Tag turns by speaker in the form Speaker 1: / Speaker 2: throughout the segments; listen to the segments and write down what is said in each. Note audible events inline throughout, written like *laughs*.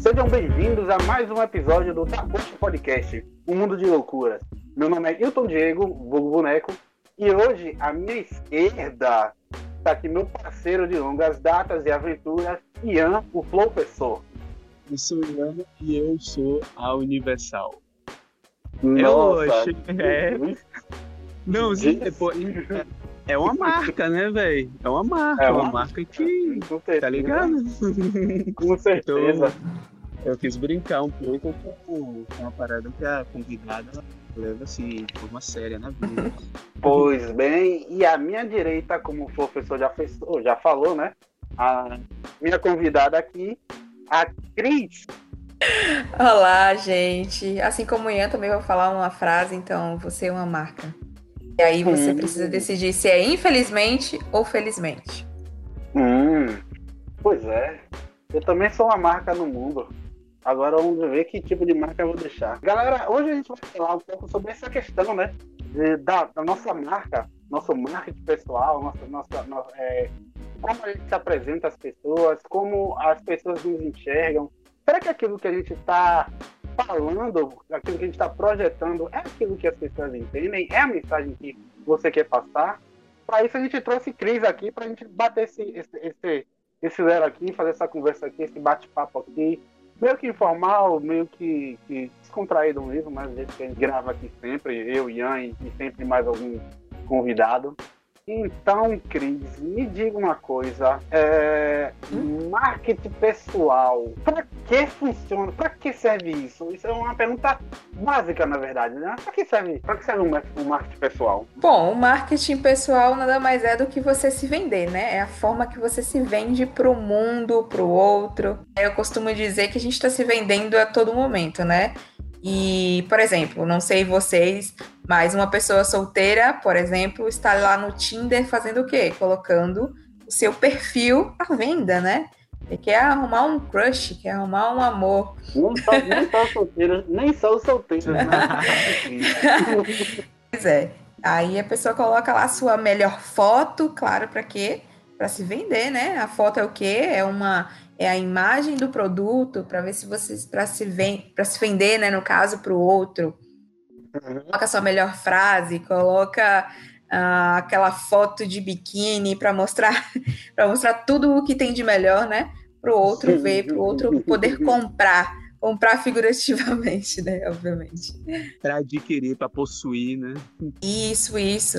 Speaker 1: Sejam bem-vindos a mais um episódio do Taposte Podcast, um mundo de loucuras. Meu nome é Hilton Diego, vulgo boneco, e hoje à minha esquerda está aqui meu parceiro de longas datas e aventuras, Ian, o Professor.
Speaker 2: Eu sou Ian e eu sou a Universal.
Speaker 1: Nossa,
Speaker 2: é. Não, sim, é, pô, é uma marca, né, velho? É uma marca, é uma, uma marca que.
Speaker 1: Com certeza.
Speaker 2: Tá ligado?
Speaker 1: Com certeza.
Speaker 2: Então, eu quis brincar um pouco com uma parada que a convidada leva assim, de forma séria na vida. *laughs*
Speaker 1: Pois bem, e a minha direita, como o professor já, fez, já falou, né? A minha convidada aqui, a Cris.
Speaker 3: Olá, gente. Assim como o Ian, também vou falar uma frase, então você é uma marca. E aí você hum. precisa decidir se é infelizmente ou felizmente.
Speaker 1: Hum, pois é. Eu também sou uma marca no mundo. Agora vamos ver que tipo de marca eu vou deixar. Galera, hoje a gente vai falar um pouco sobre essa questão, né? De, da, da, nossa marca, nosso marketing pessoal, nossa, nossa, é, como a gente se apresenta às pessoas, como as pessoas nos enxergam. Será que aquilo que a gente está falando, aquilo que a gente está projetando, é aquilo que as pessoas entendem? É a mensagem que você quer passar? Para isso a gente trouxe Cris aqui para a gente bater esse, esse, esse, esse aqui, fazer essa conversa aqui, esse bate-papo aqui, meio que informal, meio que, que descontraído mesmo, mas a gente grava aqui sempre, eu, Ian e sempre mais algum convidado. Então, Cris, me diga uma coisa. É, marketing pessoal, para que funciona? Para que serve isso? Isso é uma pergunta básica, na verdade, né? Para que serve? Para que serve um marketing pessoal?
Speaker 3: Bom, o marketing pessoal nada mais é do que você se vender, né? É a forma que você se vende para o mundo, para o outro. Eu costumo dizer que a gente está se vendendo a todo momento, né? E, por exemplo, não sei vocês, mas uma pessoa solteira, por exemplo, está lá no Tinder fazendo o quê? Colocando o seu perfil à venda, né? Ele quer arrumar um crush, quer arrumar um amor.
Speaker 1: Não só, nem só *laughs* solteiro, nem só os solteiros, né? *laughs*
Speaker 3: pois é. Aí a pessoa coloca lá a sua melhor foto, claro, para quê? Para se vender, né? A foto é o quê? É uma é a imagem do produto para ver se vocês para se para se vender, né, no caso para o outro. Uhum. Coloca a sua melhor frase, coloca uh, aquela foto de biquíni para mostrar *laughs* para mostrar tudo o que tem de melhor, né, para o outro ver, para o outro poder *laughs* comprar, comprar figurativamente, né, obviamente.
Speaker 2: Para adquirir, para possuir, né?
Speaker 3: Isso, isso.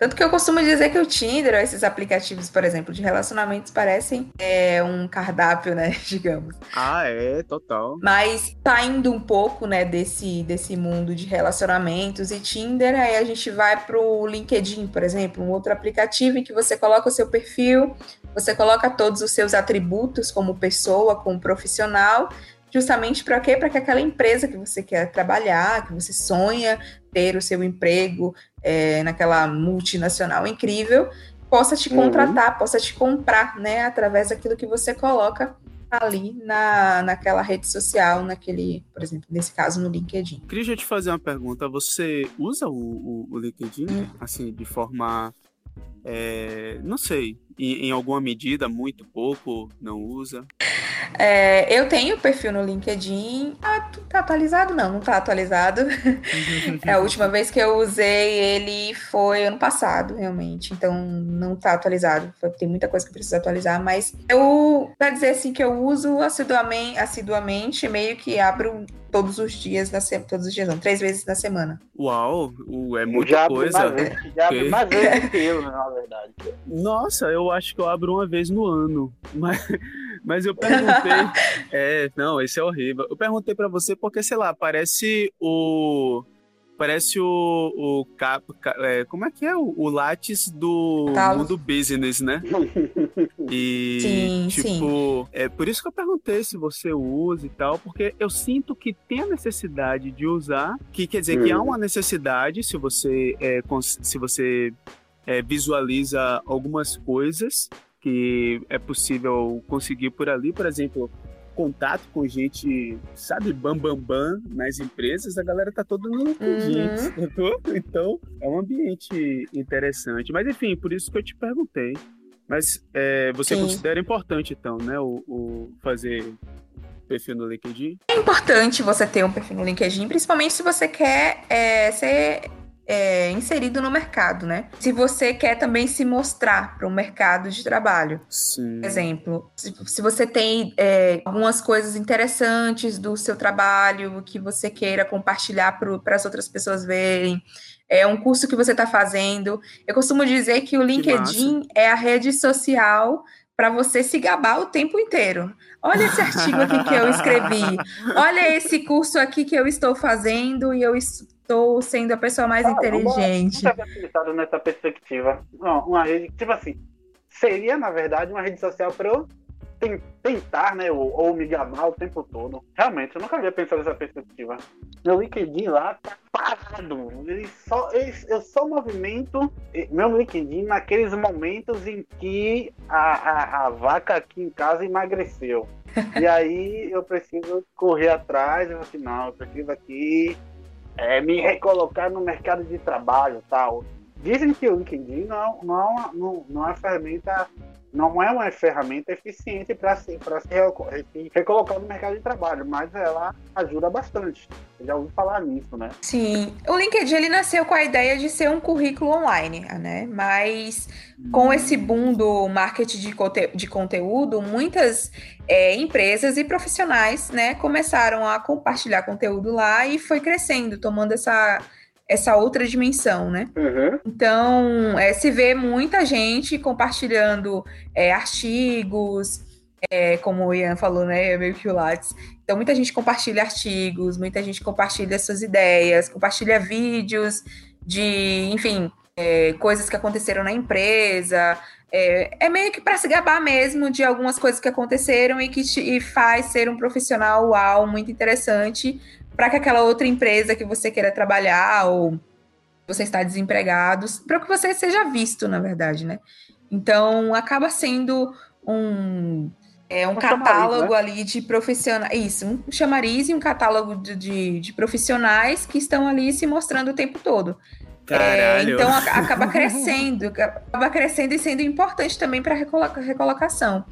Speaker 3: Tanto que eu costumo dizer que o Tinder, esses aplicativos, por exemplo, de relacionamentos, parecem é, um cardápio, né? *laughs* Digamos.
Speaker 2: Ah, é, total.
Speaker 3: Mas tá indo um pouco, né, desse, desse mundo de relacionamentos e Tinder, aí a gente vai pro LinkedIn, por exemplo, um outro aplicativo em que você coloca o seu perfil, você coloca todos os seus atributos como pessoa, como profissional, justamente para quê? Para que aquela empresa que você quer trabalhar, que você sonha ter o seu emprego é, naquela multinacional incrível, possa te contratar, uhum. possa te comprar, né, através daquilo que você coloca ali na, naquela rede social, naquele, por exemplo, nesse caso no LinkedIn.
Speaker 2: Queria te fazer uma pergunta. Você usa o, o, o LinkedIn, hum. assim, de forma, é, não sei, em, em alguma medida, muito pouco, não usa?
Speaker 3: É, eu tenho perfil no LinkedIn. Ah, tá atualizado? Não, não tá atualizado. *laughs* é, a última vez que eu usei ele foi ano passado, realmente. Então não tá atualizado. Tem muita coisa que eu preciso atualizar, mas eu, pra dizer assim, que eu uso assiduamente, assiduamente meio que abro todos os dias na semana. Todos os dias, não, três vezes na semana.
Speaker 2: Uau, é muita já coisa.
Speaker 1: Mais vezes, já abre mais vezes que eu, na verdade.
Speaker 2: Nossa, eu acho que eu abro uma vez no ano. Mas. Mas eu perguntei. *laughs* é, não, esse é horrível. Eu perguntei para você porque, sei lá, parece o. Parece o. o cap, é, como é que é? O, o Lattes do tá. mundo business, né? *laughs*
Speaker 3: E, sim,
Speaker 2: tipo,
Speaker 3: sim.
Speaker 2: é por isso que eu perguntei se você usa e tal, porque eu sinto que tem a necessidade de usar, que quer dizer hum. que há uma necessidade se você, é, se você é, visualiza algumas coisas que é possível conseguir por ali, por exemplo, contato com gente, sabe, bam bam bam nas empresas, a galera tá toda no LinkedIn, uhum. *laughs* então é um ambiente interessante. Mas enfim, por isso que eu te perguntei. Mas é, você Sim. considera importante, então, né, o, o fazer perfil no LinkedIn?
Speaker 3: É importante você ter um perfil no LinkedIn, principalmente se você quer é, ser é, inserido no mercado, né? Se você quer também se mostrar para o mercado de trabalho.
Speaker 2: Sim.
Speaker 3: Por exemplo, se, se você tem é, algumas coisas interessantes do seu trabalho que você queira compartilhar para as outras pessoas verem, é um curso que você está fazendo. Eu costumo dizer que o LinkedIn que é a rede social para você se gabar o tempo inteiro. Olha esse artigo aqui que eu escrevi. Olha esse curso aqui que eu estou fazendo e eu estou sendo a pessoa mais ah, inteligente.
Speaker 1: Nunca havia pensado nessa perspectiva. Não, uma rede, tipo assim, seria, na verdade, uma rede social para eu tentar, né, ou, ou, me gabar o tempo todo. Realmente, eu nunca havia pensado nessa perspectiva. Meu LinkedIn lá tá parado. Ele só, ele, eu só movimento meu LinkedIn naqueles momentos em que a, a, a vaca aqui em casa emagreceu. e aí eu preciso correr atrás e assim, não, eu preciso aqui é, me recolocar no mercado de trabalho tal. Dizem que o LinkedIn não, não, não, não é uma ferramenta não é uma ferramenta eficiente para se, se recolocar no mercado de trabalho, mas ela ajuda bastante. Eu já ouvi falar nisso, né?
Speaker 3: Sim. O LinkedIn ele nasceu com a ideia de ser um currículo online, né? Mas com esse boom do marketing de, conte de conteúdo, muitas é, empresas e profissionais né, começaram a compartilhar conteúdo lá e foi crescendo, tomando essa essa outra dimensão, né?
Speaker 1: Uhum.
Speaker 3: Então, é, se vê muita gente compartilhando é, artigos, é, como o Ian falou, né? É meio que o Lattes. Então, muita gente compartilha artigos, muita gente compartilha suas ideias, compartilha vídeos de, enfim, é, coisas que aconteceram na empresa. É, é meio que para se gabar mesmo de algumas coisas que aconteceram e que te, e faz ser um profissional uau, muito interessante para que aquela outra empresa que você queira trabalhar ou você está desempregado, para que você seja visto, na verdade, né? Então, acaba sendo um, é, um, um catálogo chamariz, né? ali de profissionais. Isso, um chamariz e um catálogo de, de, de, profissionais que estão ali se mostrando o tempo todo. É, então acaba crescendo, acaba crescendo e sendo importante também para recoloca, recolocação.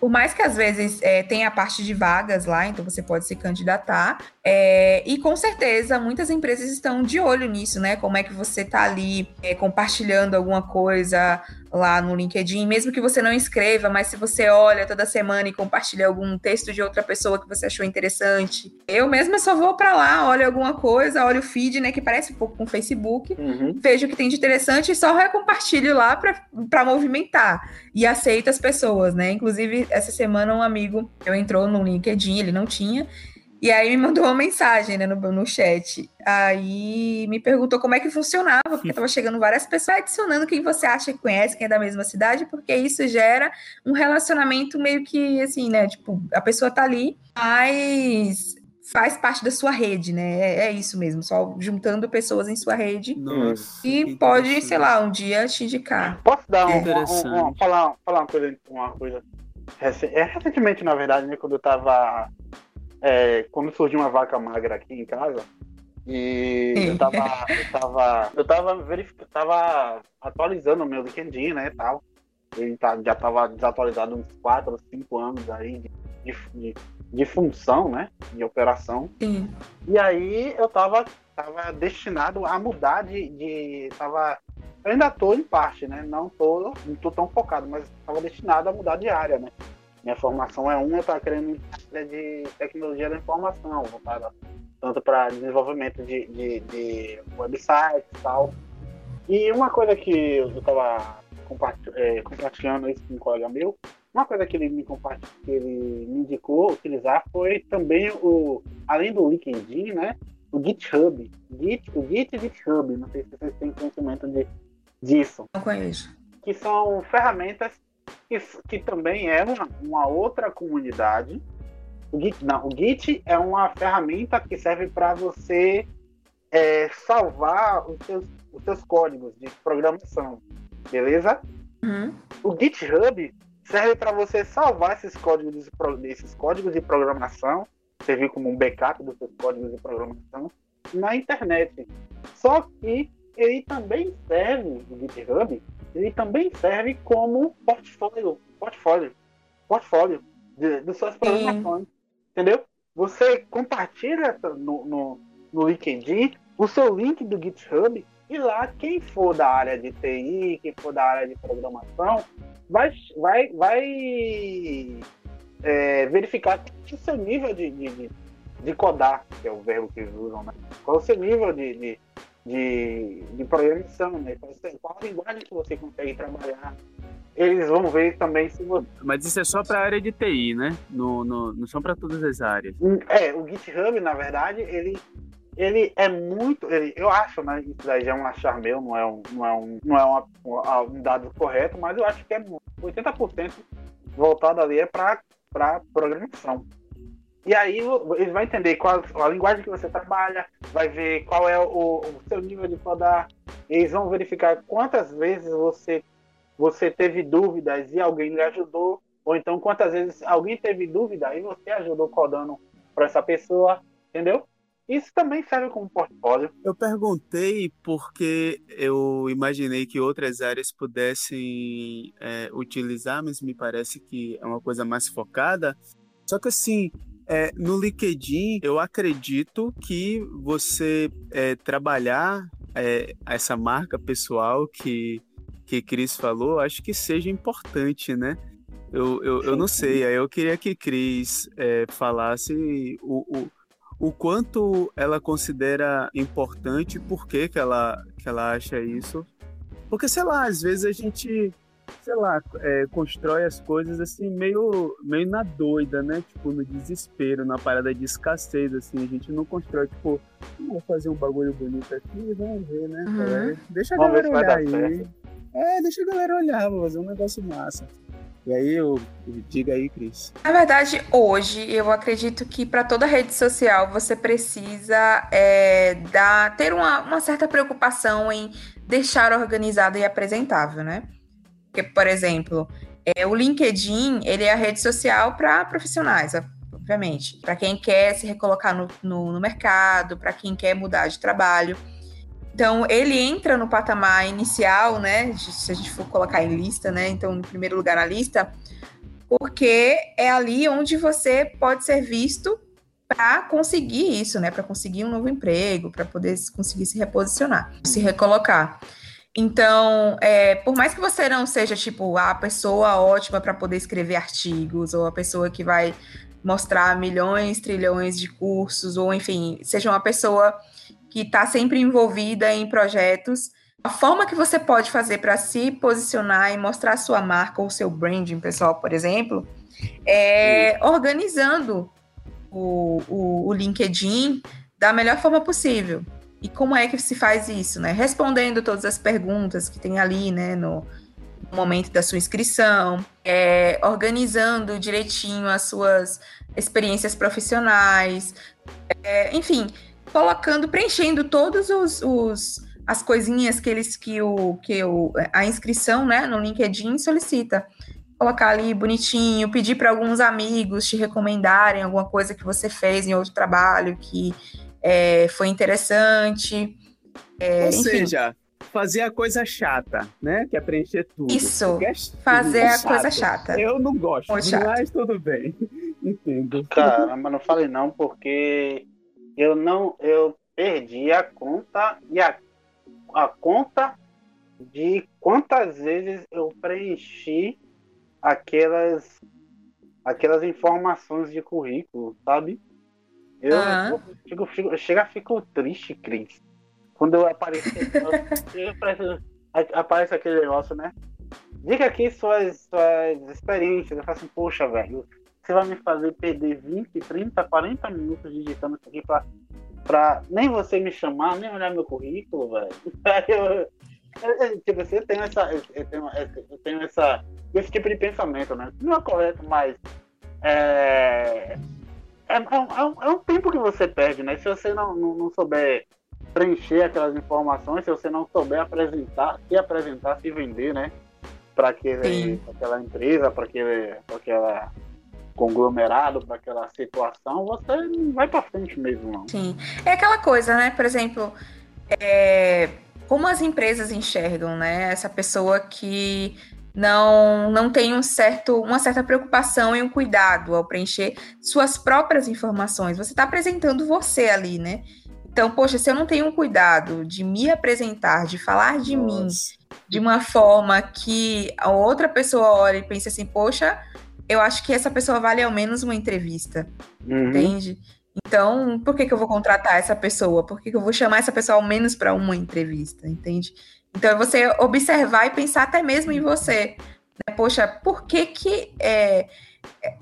Speaker 3: Por mais que às vezes é, tenha a parte de vagas lá, então você pode se candidatar. É, e com certeza muitas empresas estão de olho nisso, né? Como é que você está ali é, compartilhando alguma coisa lá no LinkedIn, mesmo que você não escreva, mas se você olha toda semana e compartilha algum texto de outra pessoa que você achou interessante. Eu mesma só vou para lá, olho alguma coisa, olho o feed, né, que parece um pouco com o Facebook, uhum. vejo o que tem de interessante e só recompartilho lá para movimentar e aceito as pessoas, né? Inclusive, essa semana um amigo, eu entrou no LinkedIn, ele não tinha, e aí me mandou uma mensagem né, no, no chat. Aí me perguntou como é que funcionava, porque estava chegando várias pessoas adicionando quem você acha que conhece, quem é da mesma cidade, porque isso gera um relacionamento meio que assim, né? Tipo, a pessoa tá ali, mas faz parte da sua rede, né? É, é isso mesmo, só juntando pessoas em sua rede.
Speaker 2: Nossa,
Speaker 3: e pode, sei lá, um dia te indicar.
Speaker 1: Posso dar um, um, um, falar, falar uma coisa, uma coisa. É, recentemente, na verdade, né, quando eu tava é, quando surgiu uma vaca magra aqui em casa, e eu tava, eu tava, eu tava, verific... tava atualizando o meu LinkedIn, né, tal. Ele tá, já tava desatualizado uns 4 ou 5 anos aí de, de, de, função, né, de operação.
Speaker 3: Sim.
Speaker 1: E aí eu tava, tava destinado a mudar de, de tava, eu ainda tô em parte, né, não tô, não tô tão focado, mas tava destinado a mudar de área, né. Minha formação é uma, eu estava querendo de tecnologia da informação, voltada tanto para desenvolvimento de, de, de websites e tal. E uma coisa que eu estava é, compartilhando isso com um colega meu, uma coisa que ele me compartilhou, que ele me indicou utilizar foi também o, além do LinkedIn, né, o GitHub. Git, o Git e GitHub, não sei se vocês têm conhecimento de, disso.
Speaker 3: Não conheço.
Speaker 1: Que são ferramentas que, que também é uma, uma outra comunidade. O Git, não, o Git é uma ferramenta que serve para você é, salvar os seus, os seus códigos de programação, beleza?
Speaker 3: Uhum.
Speaker 1: O GitHub serve para você salvar esses códigos, de, esses códigos de programação, servir como um backup dos seus códigos de programação na internet. Só que ele também serve, o GitHub, ele também serve como portfólio, portfólio, portfólio de, de suas programações, entendeu? Você compartilha no, no, no LinkedIn o seu link do GitHub e lá quem for da área de TI, quem for da área de programação, vai, vai, vai é, verificar o seu nível de, de, de, codar, que é o verbo que eles usam, né? Qual é o seu nível de, de, de, de programação, né? Qual a linguagem que você consegue trabalhar. Eles vão ver também se você.
Speaker 2: Mas isso é só para a área de TI, né? No, no, não são para todas as áreas.
Speaker 1: É, o GitHub, na verdade, ele ele é muito. Ele, eu acho, né? Isso daí já é um achar meu, não é um, não é um, não é uma, um dado correto, mas eu acho que é 80% voltado ali é para programação. E aí ele vai entender qual a linguagem que você trabalha, vai ver qual é o, o seu nível de codar. Eles vão verificar quantas vezes você, você teve dúvidas e alguém lhe ajudou, ou então quantas vezes alguém teve dúvida e você ajudou codando para essa pessoa, entendeu? Isso também serve como portfólio.
Speaker 2: Eu perguntei porque eu imaginei que outras áreas pudessem é, utilizar, mas me parece que é uma coisa mais focada. Só que assim, é, no LinkedIn, eu acredito que você é, trabalhar é, essa marca pessoal que, que Cris falou, acho que seja importante, né? Eu, eu, eu não sei, aí eu queria que Cris é, falasse o, o o quanto ela considera importante, por que, que, ela, que ela acha isso. Porque, sei lá, às vezes a gente, sei lá, é, constrói as coisas assim, meio, meio na doida, né? Tipo, no desespero, na parada de escassez, assim. A gente não constrói, tipo, vou fazer um bagulho bonito aqui, vamos ver, né? Uhum. Deixa a galera olhar aí. Certo. É, deixa a galera olhar, vou fazer um negócio massa. E aí, eu, diga aí, Cris.
Speaker 3: Na verdade, hoje, eu acredito que para toda rede social você precisa é, dar, ter uma, uma certa preocupação em deixar organizado e apresentável, né? Porque, por exemplo, é, o LinkedIn, ele é a rede social para profissionais, obviamente. Para quem quer se recolocar no, no, no mercado, para quem quer mudar de trabalho. Então, ele entra no patamar inicial, né? Se a gente for colocar em lista, né? Então, em primeiro lugar na lista, porque é ali onde você pode ser visto para conseguir isso, né? Para conseguir um novo emprego, para poder conseguir se reposicionar, se recolocar. Então, é, por mais que você não seja tipo a pessoa ótima para poder escrever artigos ou a pessoa que vai mostrar milhões, trilhões de cursos ou enfim, seja uma pessoa que está sempre envolvida em projetos. A forma que você pode fazer para se posicionar e mostrar sua marca ou seu branding pessoal, por exemplo, é organizando o, o, o LinkedIn da melhor forma possível. E como é que se faz isso, né? Respondendo todas as perguntas que tem ali, né, no, no momento da sua inscrição, é, organizando direitinho as suas experiências profissionais, é, enfim, colocando, preenchendo todos os, os as coisinhas que eles que o que o, a inscrição, né, no LinkedIn solicita. Colocar ali bonitinho, pedir para alguns amigos te recomendarem alguma coisa que você fez em outro trabalho que é, foi interessante.
Speaker 2: É, Ou enfim. seja, fazer a coisa chata, né? Que é preencher tudo.
Speaker 3: Isso, é fazer a coisa chata.
Speaker 2: Eu não gosto, mas tudo bem. *laughs* Entendo.
Speaker 1: Caramba, não falei não, porque eu não eu perdi a conta e a, a conta de quantas vezes eu preenchi aquelas aquelas informações de currículo, sabe? Eu, uhum. eu, fico, fico, chega fico triste, Cris. Quando eu apareço, eu, aparece aquele negócio, né? Diga aqui suas, suas experiências. Eu falo assim, poxa, velho, você vai me fazer perder 20, 30, 40 minutos digitando isso aqui pra, pra nem você me chamar, nem olhar meu currículo, velho. *laughs* Eu, tipo, você tem essa. Eu tenho, eu tenho essa, esse tipo de pensamento, né? Não é correto, mas. É, é, é, um, é um tempo que você perde, né? Se você não, não, não souber preencher aquelas informações, se você não souber apresentar, se apresentar, se vender, né? para aquela empresa, para aquele, aquela conglomerado, para aquela situação, você não vai para frente mesmo, não.
Speaker 3: Sim. É aquela coisa, né? Por exemplo, é, como as empresas enxergam, né? Essa pessoa que não, não tem um certo, uma certa preocupação e um cuidado ao preencher suas próprias informações. Você está apresentando você ali, né? Então, poxa, se eu não tenho um cuidado de me apresentar, de falar de Nossa. mim de uma forma que a outra pessoa olhe e pense assim, poxa, eu acho que essa pessoa vale ao menos uma entrevista. Uhum. Entende? Então, por que, que eu vou contratar essa pessoa? Por que, que eu vou chamar essa pessoa ao menos para uma entrevista? Entende? Então, é você observar e pensar até mesmo em você. Né? Poxa, por que, que é,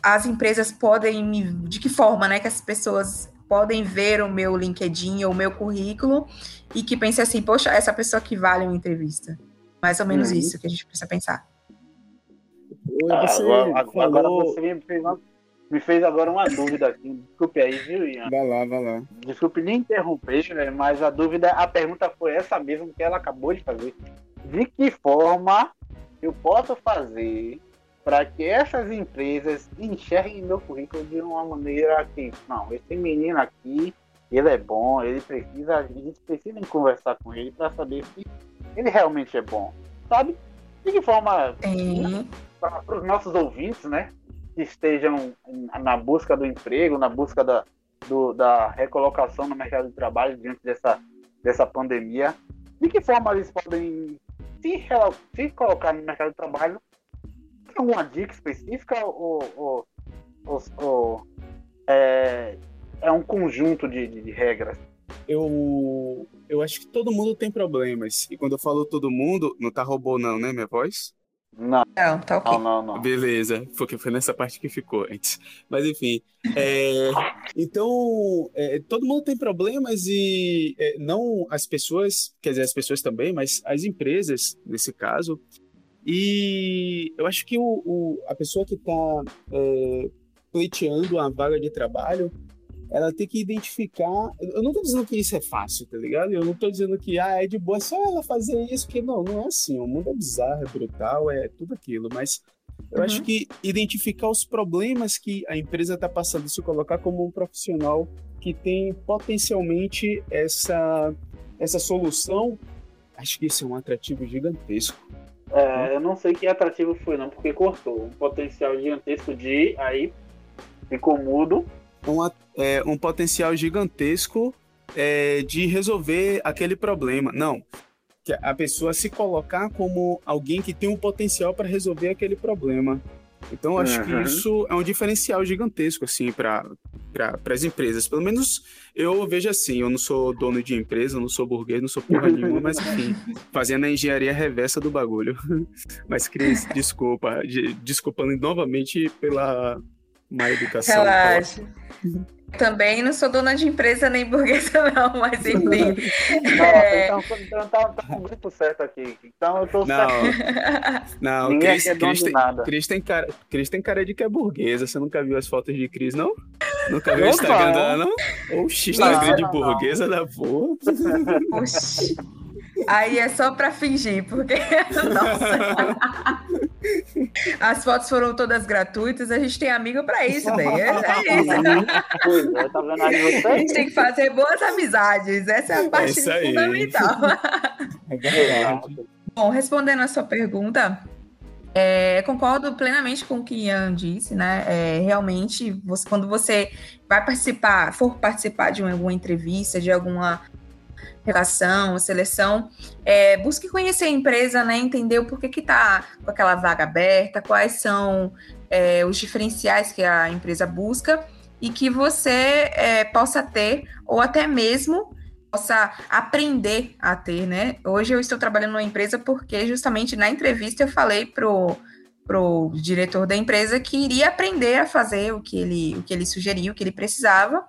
Speaker 3: as empresas podem me. De que forma né, que as pessoas podem ver o meu LinkedIn ou o meu currículo e que pense assim, poxa, essa pessoa que vale uma entrevista. Mais ou menos uhum. isso que a gente precisa pensar.
Speaker 1: Você agora, falou... agora você me fez, uma, me fez, agora uma dúvida aqui. Desculpe aí, viu, Ian?
Speaker 2: Vai lá, vai lá.
Speaker 1: Desculpe nem interromper, né, mas a dúvida, a pergunta foi essa mesmo que ela acabou de fazer. De que forma eu posso fazer para que essas empresas enxerguem meu currículo de uma maneira que, não, esse menino aqui, ele é bom, ele precisa, a gente precisa conversar com ele para saber se ele realmente é bom, sabe? De que forma, para os nossos ouvintes, né, estejam na busca do emprego, na busca da, do, da recolocação no mercado de trabalho diante dessa, dessa pandemia, de que forma eles podem se, se colocar no mercado de trabalho alguma dica específica ou, ou, ou, ou é, é, um conjunto de, de, de, regras?
Speaker 2: Eu, eu acho que todo mundo tem problemas. E quando eu falo todo mundo, não tá robô não, né, minha voz?
Speaker 1: Não.
Speaker 3: Não, tá ok.
Speaker 1: Não, não, não.
Speaker 2: Beleza, porque foi nessa parte que ficou antes. Mas enfim. É, então, é, todo mundo tem problemas e é, não as pessoas, quer dizer, as pessoas também, mas as empresas, nesse caso, e eu acho que o, o a pessoa que está é, pleiteando a vaga de trabalho, ela tem que identificar. Eu não estou dizendo que isso é fácil, tá ligado? Eu não estou dizendo que ah, é de boa só ela fazer isso, que não, não é assim. O mundo é bizarro, é brutal, é tudo aquilo. Mas eu uhum. acho que identificar os problemas que a empresa está passando, se colocar como um profissional que tem potencialmente essa, essa solução, acho que isso é um atrativo gigantesco.
Speaker 1: É, eu não sei que atrativo foi, não, porque cortou. Um potencial gigantesco de. Aí ficou mudo.
Speaker 2: Um, é, um potencial gigantesco é, de resolver aquele problema. Não. Que a pessoa se colocar como alguém que tem um potencial para resolver aquele problema. Então, acho uhum. que isso é um diferencial gigantesco, assim, para as empresas. Pelo menos eu vejo assim, eu não sou dono de empresa, não sou burguês, não sou porra nenhuma, mas enfim, fazendo a engenharia reversa do bagulho. *laughs* Mas, Cris, desculpa, de, desculpando novamente pela má educação.
Speaker 3: Relaxa. Também não sou dona de empresa nem burguesa, *laughs* não, mas enfim.
Speaker 1: Nossa, é... então, então tá, tá com o grupo certo aqui. Então eu tô
Speaker 2: não, certo. *laughs* Não, Cris, é Cris, tem, Cris, tem cara, Cris tem cara de que é burguesa. Você nunca viu as fotos de Cris, não? Nunca viu o Instagram dela, não? Oxi, Instagram de burguesa da porra.
Speaker 3: Oxi. Aí é só para fingir, porque. *laughs* Nossa. As fotos foram todas gratuitas, a gente tem amigo para isso, bem. É, é isso.
Speaker 1: É, tá aí
Speaker 3: A gente tem que fazer boas amizades. Essa é a parte *laughs* é fundamental. É Bom, respondendo a sua pergunta, é, concordo plenamente com o que Ian disse, né? É, realmente, você, quando você vai participar, for participar de alguma entrevista, de alguma relação, seleção, é, busque conhecer a empresa, né, entender o porquê que está com aquela vaga aberta, quais são é, os diferenciais que a empresa busca e que você é, possa ter ou até mesmo possa aprender a ter, né? Hoje eu estou trabalhando numa empresa porque justamente na entrevista eu falei pro pro diretor da empresa que iria aprender a fazer o que ele o que ele sugeriu, o que ele precisava.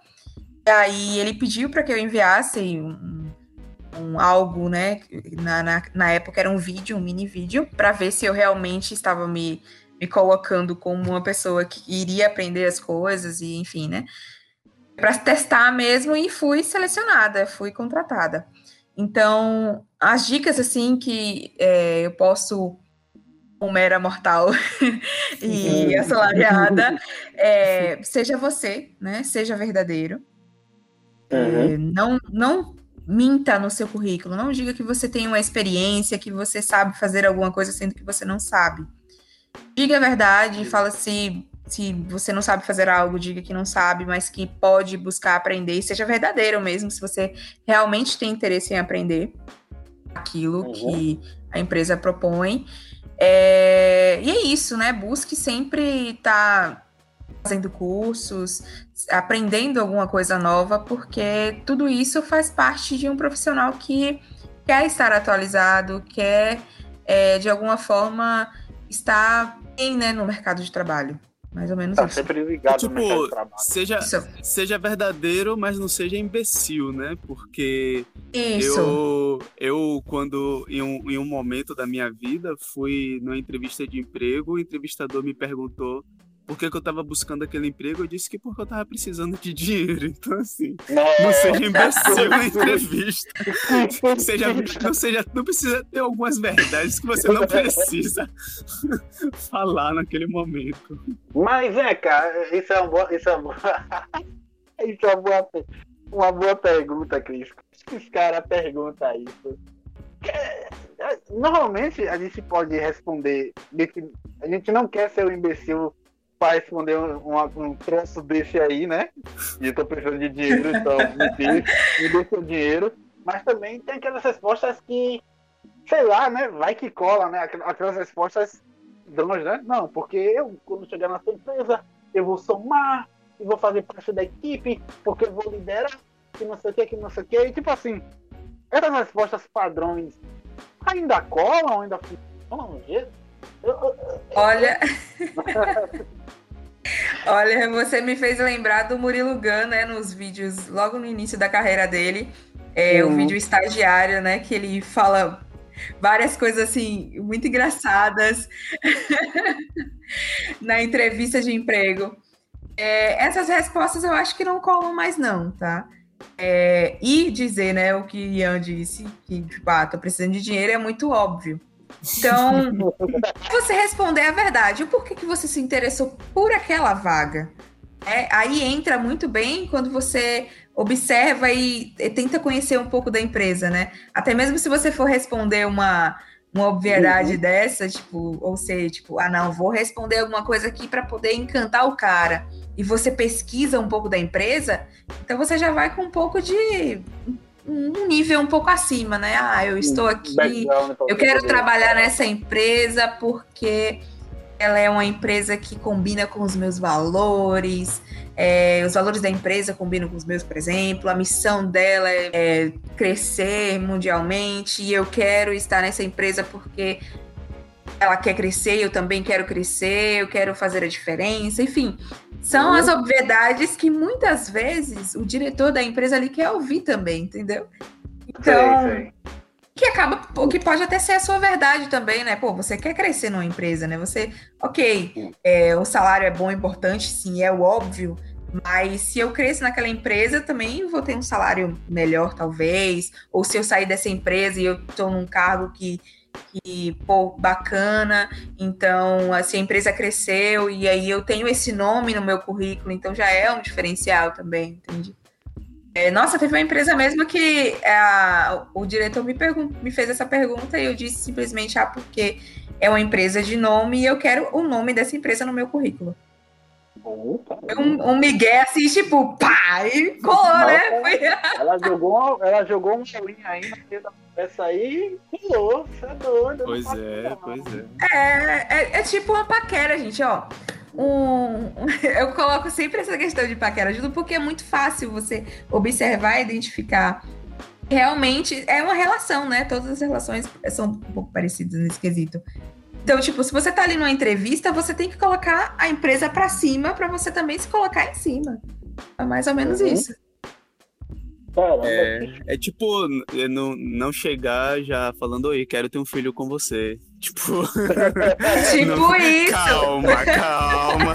Speaker 3: E aí ele pediu para que eu enviasse um, um algo, né? Na, na, na, época era um vídeo, um mini vídeo, para ver se eu realmente estava me, me colocando como uma pessoa que iria aprender as coisas e enfim, né? Para testar mesmo e fui selecionada, fui contratada. Então, as dicas assim que é, eu posso um mera mortal *laughs* e assalariada, é, seja você, né? Seja verdadeiro. Uhum. É, não, não minta no seu currículo. Não diga que você tem uma experiência, que você sabe fazer alguma coisa sendo que você não sabe. Diga a verdade, fala se se você não sabe fazer algo, diga que não sabe, mas que pode buscar aprender e seja verdadeiro mesmo, se você realmente tem interesse em aprender aquilo uhum. que a empresa propõe. É, e é isso, né? Busque sempre estar tá fazendo cursos, aprendendo alguma coisa nova, porque tudo isso faz parte de um profissional que quer estar atualizado, quer, é, de alguma forma, estar bem né, no mercado de trabalho. Mais ou menos
Speaker 1: tá
Speaker 3: isso.
Speaker 1: sempre ligado
Speaker 2: tipo, seja, seja verdadeiro, mas não seja imbecil, né? Porque isso. eu, eu quando, em um, em um momento da minha vida, fui numa entrevista de emprego, o entrevistador me perguntou por que, que eu tava buscando aquele emprego, eu disse que porque eu tava precisando de dinheiro. Então, assim, não seja imbecil na entrevista. *laughs* seja, não, seja, não precisa ter algumas verdades que você não precisa *laughs* falar naquele momento.
Speaker 1: Mas é, cara, isso é uma boa. Isso é uma boa, *laughs* isso é uma boa, uma boa pergunta, Cris. que os caras perguntam isso? Normalmente a gente pode responder. A gente não quer ser o um imbecil para responder um, um, troço desse aí, né? E eu tô precisando de dinheiro, então *laughs* me dê, me dê seu dinheiro. Mas também tem aquelas respostas que, sei lá, né? Vai que cola, né? Aquelas respostas drones, né? Não, porque eu, quando chegar na sua empresa, eu vou somar e vou fazer parte da equipe, porque eu vou liderar, que não sei o que, que não sei o que. E tipo assim, essas respostas padrões ainda colam, ainda funcionam no jeito?
Speaker 3: Olha. *laughs* Olha, você me fez lembrar do Murilo Gun, né, nos vídeos, logo no início da carreira dele, é, uhum. o vídeo estagiário, né, que ele fala várias coisas, assim, muito engraçadas *laughs* na entrevista de emprego. É, essas respostas eu acho que não colam mais não, tá? É, e dizer, né, o que Ian disse, que, tipo, ah, tô precisando de dinheiro, é muito óbvio. Então, *laughs* você responder a verdade. O porquê que você se interessou por aquela vaga? É, aí entra muito bem quando você observa e, e, tenta conhecer um pouco da empresa, né? Até mesmo se você for responder uma, uma obviedade uhum. dessa, tipo, ou seja, tipo, ah, não, vou responder alguma coisa aqui para poder encantar o cara. E você pesquisa um pouco da empresa, então você já vai com um pouco de um nível um pouco acima, né? Ah, eu estou aqui, eu quero trabalhar nessa empresa porque ela é uma empresa que combina com os meus valores, é, os valores da empresa combinam com os meus, por exemplo, a missão dela é, é crescer mundialmente e eu quero estar nessa empresa porque ela quer crescer, eu também quero crescer, eu quero fazer a diferença, enfim. São as obviedades que muitas vezes o diretor da empresa ali quer ouvir também, entendeu? Então, sei, sei. que acaba, o que pode até ser a sua verdade também, né? Pô, você quer crescer numa empresa, né? Você, ok, é, o salário é bom, importante, sim, é o óbvio, mas se eu crescer naquela empresa, também vou ter um salário melhor, talvez. Ou se eu sair dessa empresa e eu estou num cargo que que, pô, bacana, então, assim, a empresa cresceu e aí eu tenho esse nome no meu currículo, então já é um diferencial também, entende? É, nossa, teve uma empresa mesmo que é, o diretor me, me fez essa pergunta e eu disse simplesmente, ah, porque é uma empresa de nome e eu quero o nome dessa empresa no meu currículo. Opa, um, um Miguel assim, tipo, pá, e colou, né? Foi...
Speaker 1: Ela jogou, ela jogou uma linha aí na da essa aí, pulou, você é doido.
Speaker 2: Pois é, pois
Speaker 3: é. é. É, é. tipo uma paquera, gente, ó. Um, *laughs* eu coloco sempre essa questão de paquera junto porque é muito fácil você observar e identificar. Realmente é uma relação, né? Todas as relações são um pouco parecidas nesse quesito. Então, tipo, se você tá ali numa entrevista, você tem que colocar a empresa para cima para você também se colocar em cima. É mais ou menos uhum. isso.
Speaker 2: É, é tipo, não, não chegar já falando, oi, quero ter um filho com você. *laughs* Tipo. *laughs*
Speaker 3: tipo não, isso!
Speaker 2: Calma, calma.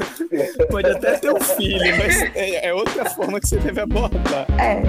Speaker 2: *laughs* Pode até ter um filho, mas é, é outra forma que você deve abordar.
Speaker 3: É.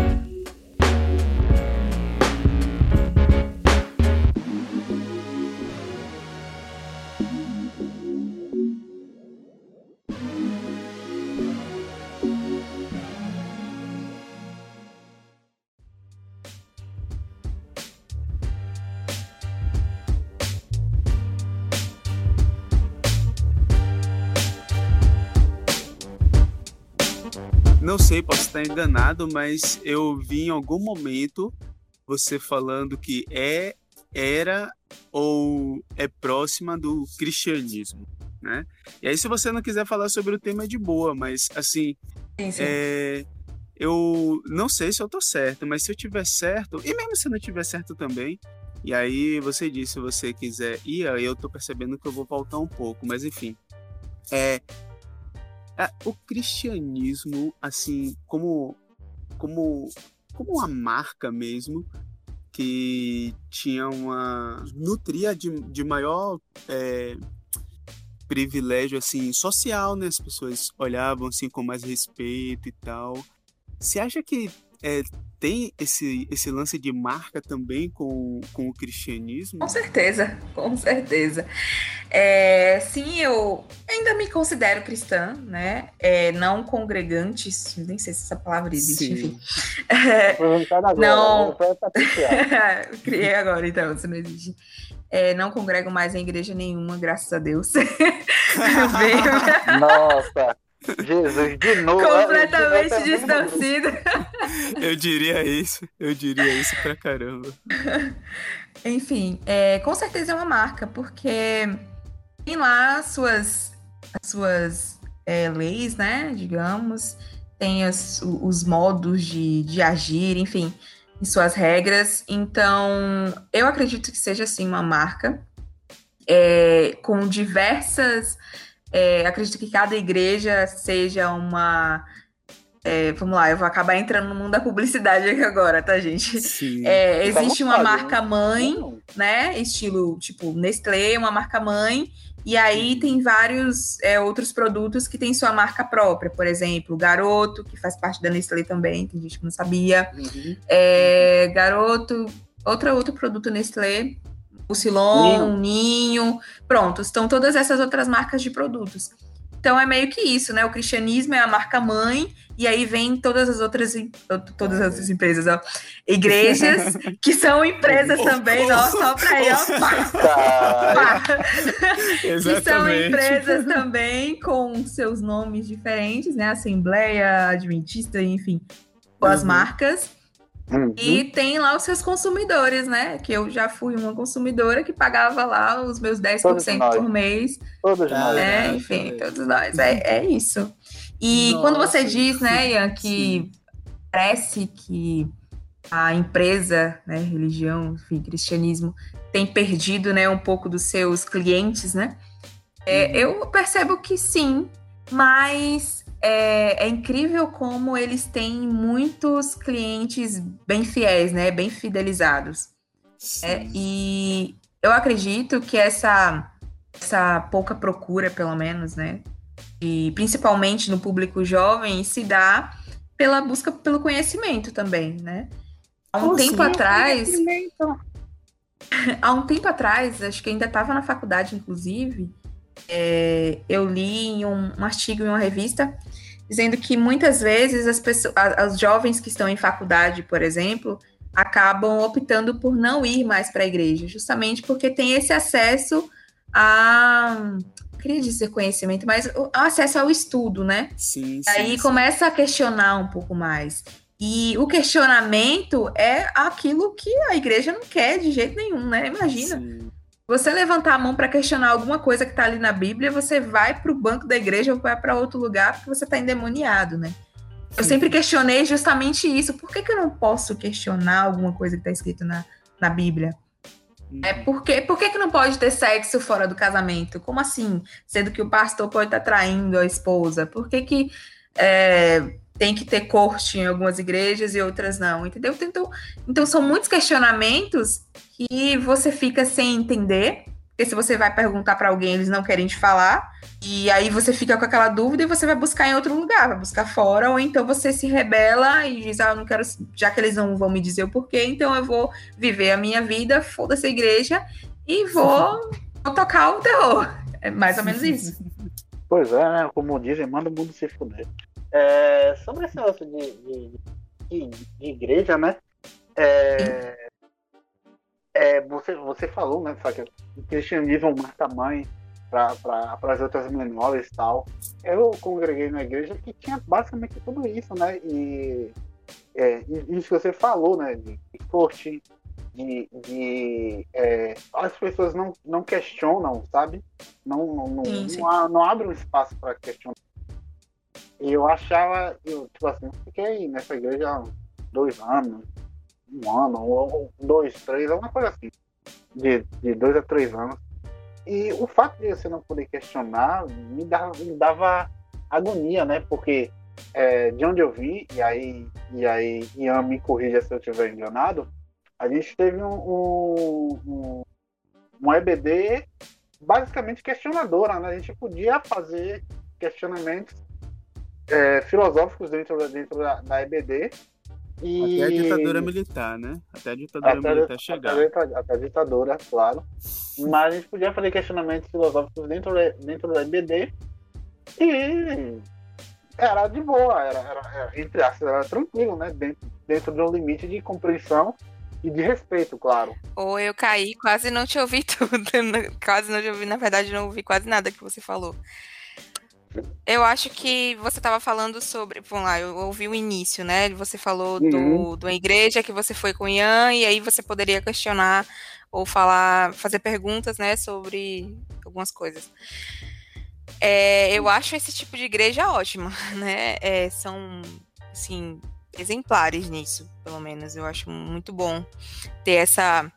Speaker 2: sei, posso estar enganado, mas eu vi em algum momento você falando que é, era ou é próxima do cristianismo, né? E aí, se você não quiser falar sobre o tema, é de boa, mas assim, sim, sim. É, eu não sei se eu tô certo, mas se eu tiver certo, e mesmo se não tiver certo também, e aí você disse, se você quiser ir, eu tô percebendo que eu vou voltar um pouco, mas enfim. É, o cristianismo, assim, como, como, como uma marca mesmo, que tinha uma. nutria de, de maior é, privilégio, assim, social, né? As pessoas olhavam, assim, com mais respeito e tal. Você acha que é, tem esse, esse lance de marca também com, com o cristianismo?
Speaker 3: Com certeza, com certeza. É, sim, eu ainda me considero cristã, né? É, não congregante, nem sei se essa palavra existe, sim. enfim. É, agora, não. *laughs* Criei agora, então, se não existe. É, não congrego mais em igreja nenhuma, graças a Deus. *laughs*
Speaker 1: Nossa! Jesus, de novo.
Speaker 3: Completamente distorcido.
Speaker 2: Eu diria isso, eu diria isso pra caramba.
Speaker 3: Enfim, é, com certeza é uma marca, porque tem lá as suas, as suas é, leis, né, digamos, tem as, os modos de, de agir, enfim, em suas regras. Então, eu acredito que seja, assim, uma marca é, com diversas é, acredito que cada igreja seja uma. É, vamos lá, eu vou acabar entrando no mundo da publicidade aqui agora, tá, gente? É, existe uma marca mãe, né? Estilo tipo Nestlé, uma marca mãe. E aí tem vários é, outros produtos que têm sua marca própria, por exemplo, Garoto, que faz parte da Nestlé também, tem gente que não sabia. Uhum. É, Garoto, outro, outro produto Nestlé, o Silon, Ninho. Ninho, pronto, estão todas essas outras marcas de produtos. Então é meio que isso, né? O cristianismo é a marca mãe, e aí vem todas as outras, todas as outras empresas, ó, igrejas, *laughs* que são empresas também, ó, só para aí, ó, pá, pá. *laughs* que são empresas também com seus nomes diferentes, né? Assembleia, Adventista, enfim, com as uhum. marcas. Uhum. E tem lá os seus consumidores, né? Que eu já fui uma consumidora que pagava lá os meus 10% por mês.
Speaker 1: Todos
Speaker 3: é, nós. É, enfim, todos nós. É, é isso. E Nossa, quando você diz, né, Ian, que sim. parece que a empresa, né, religião, enfim, cristianismo, tem perdido, né, um pouco dos seus clientes, né? É, uhum. eu percebo que sim, mas é, é, incrível como eles têm muitos clientes bem fiéis, né? Bem fidelizados. É, e eu acredito que essa, essa pouca procura, pelo menos, né? E principalmente no público jovem, se dá pela busca pelo conhecimento também, né? Há um oh, tempo sim, atrás. *laughs* Há um tempo atrás, acho que ainda estava na faculdade, inclusive, é, eu li um, um, artigo em uma revista dizendo que muitas vezes as pessoas, as jovens que estão em faculdade, por exemplo, acabam optando por não ir mais para a igreja, justamente porque tem esse acesso a queria dizer conhecimento, mas o acesso ao estudo, né?
Speaker 2: Sim,
Speaker 3: sim Aí
Speaker 2: sim.
Speaker 3: começa a questionar um pouco mais. E o questionamento é aquilo que a igreja não quer de jeito nenhum, né? Imagina. Sim você levantar a mão para questionar alguma coisa que está ali na Bíblia, você vai para o banco da igreja ou vai para outro lugar porque você está endemoniado, né? Eu sempre questionei justamente isso. Por que, que eu não posso questionar alguma coisa que está escrito na, na Bíblia? É uhum. porque, por que, que não pode ter sexo fora do casamento? Como assim? Sendo que o pastor pode estar tá traindo a esposa? Por que, que é, tem que ter corte em algumas igrejas e outras não? Entendeu? Então, então são muitos questionamentos que você fica sem entender, porque se você vai perguntar para alguém, eles não querem te falar, e aí você fica com aquela dúvida e você vai buscar em outro lugar, vai buscar fora, ou então você se rebela e diz, ah, eu não quero, já que eles não vão me dizer o porquê, então eu vou viver a minha vida, foda-se a igreja, e vou, vou tocar o terror.
Speaker 4: É mais ou menos isso.
Speaker 1: Pois é, né? Como dizem, manda o mundo se fuder. É, sobre esse negócio de, de, de, de igreja, né? É, é, você, você falou, né, só que o cristianismo marca mãe para as outras menores e tal. Eu congreguei na igreja que tinha basicamente tudo isso, né? E é, isso que você falou, né? De, corte, de, de é, as pessoas não, não questionam, sabe? Não, não, sim. não, não abrem um espaço para questionar. E eu achava, eu, tipo assim, fiquei nessa igreja há dois anos, um ano, ou dois, três, alguma coisa assim. De, de dois a três anos. E o fato de você não poder questionar me dava, me dava agonia, né? Porque é, de onde eu vim, e aí, e aí Ian me corrija se eu estiver enganado, a gente teve um, um, um EBD basicamente questionadora, né? A gente podia fazer questionamentos é, filosóficos dentro, dentro da, da EBD.
Speaker 2: E... Até a ditadura militar, né? Até a ditadura até, militar chegar.
Speaker 1: Até, até, a ditadura, claro. Mas a gente podia fazer questionamentos filosóficos dentro, dentro da EBD e era de boa, era, era, era entre aspas, era tranquilo, né? Dentro, dentro de um limite de compreensão e de respeito, claro.
Speaker 3: Ou eu caí, quase não te ouvi *laughs* tudo. quase não te ouvi, na verdade, não ouvi quase nada que você falou. Eu acho que você estava falando sobre. Vamos lá, eu ouvi o início, né? Você falou uhum. do, do igreja que você foi com o Ian, e aí você poderia questionar ou falar, fazer perguntas, né, sobre algumas coisas. É, eu acho esse tipo de igreja ótima, *laughs* né? É, são, assim, exemplares nisso, pelo menos. Eu acho muito bom ter essa